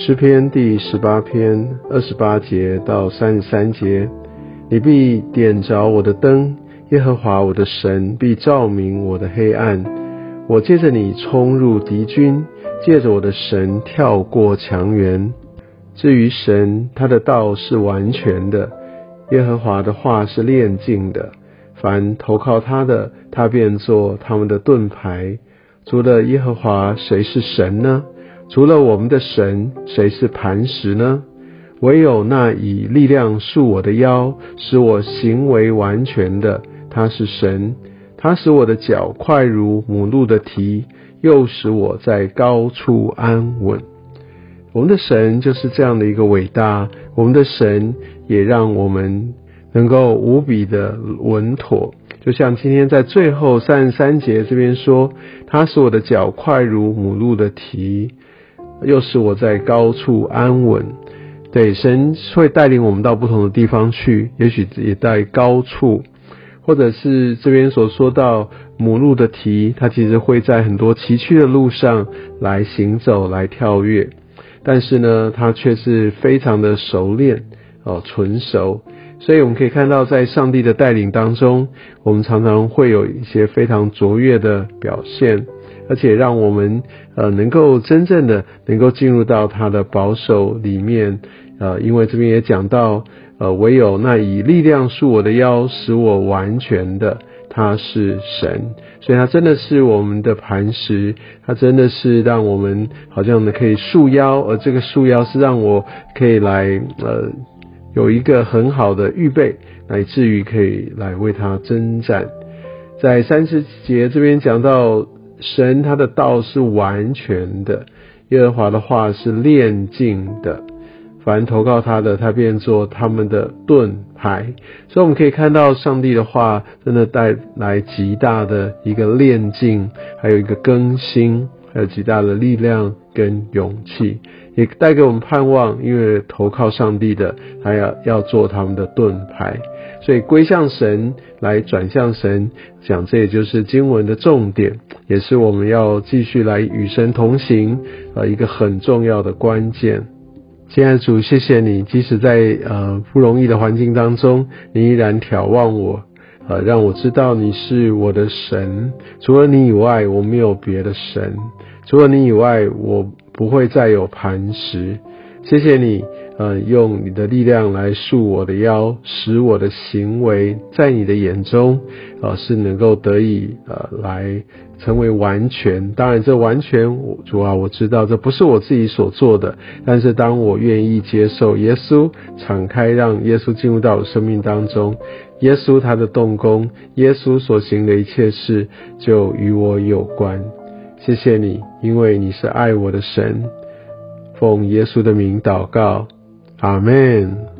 诗篇第十八篇二十八节到三十三节，你必点着我的灯，耶和华我的神必照明我的黑暗。我借着你冲入敌军，借着我的神跳过墙垣。至于神，他的道是完全的，耶和华的话是炼净的。凡投靠他的，他便做他们的盾牌。除了耶和华，谁是神呢？除了我们的神，谁是磐石呢？唯有那以力量束我的腰，使我行为完全的，他是神。他使我的脚快如母鹿的蹄，又使我在高处安稳。我们的神就是这样的一个伟大。我们的神也让我们能够无比的稳妥。就像今天在最后三十三节这边说，他使我的脚快如母鹿的蹄。又是我在高处安稳，对神会带领我们到不同的地方去，也许也在高处，或者是这边所说到母鹿的蹄，它其实会在很多崎岖的路上来行走、来跳跃，但是呢，它却是非常的熟练哦，纯熟，所以我们可以看到，在上帝的带领当中，我们常常会有一些非常卓越的表现。而且让我们呃能够真正的能够进入到他的保守里面，呃，因为这边也讲到，呃，唯有那以力量束我的腰，使我完全的，他是神，所以他真的是我们的磐石，他真的是让我们好像呢可以束腰，而这个束腰是让我可以来呃有一个很好的预备，乃至于可以来为他征战。在三十节这边讲到。神他的道是完全的，耶和华的话是炼净的，凡投靠他的，他便做他们的盾牌。所以我们可以看到，上帝的话真的带来极大的一个炼净，还有一个更新，还有极大的力量跟勇气，也带给我们盼望。因为投靠上帝的，他要要做他们的盾牌。所以归向神，来转向神，讲这也就是经文的重点，也是我们要继续来与神同行，呃，一个很重要的关键。亲爱的主，谢谢你，即使在呃不容易的环境当中，你依然眺望我，呃，让我知道你是我的神，除了你以外，我没有别的神，除了你以外，我不会再有磐石。谢谢你。呃，用你的力量来束我的腰，使我的行为在你的眼中，呃，是能够得以呃来成为完全。当然，这完全主啊，我知道这不是我自己所做的。但是，当我愿意接受耶稣，敞开让耶稣进入到我生命当中，耶稣他的动工，耶稣所行的一切事，就与我有关。谢谢你，因为你是爱我的神。奉耶稣的名祷告。Amen.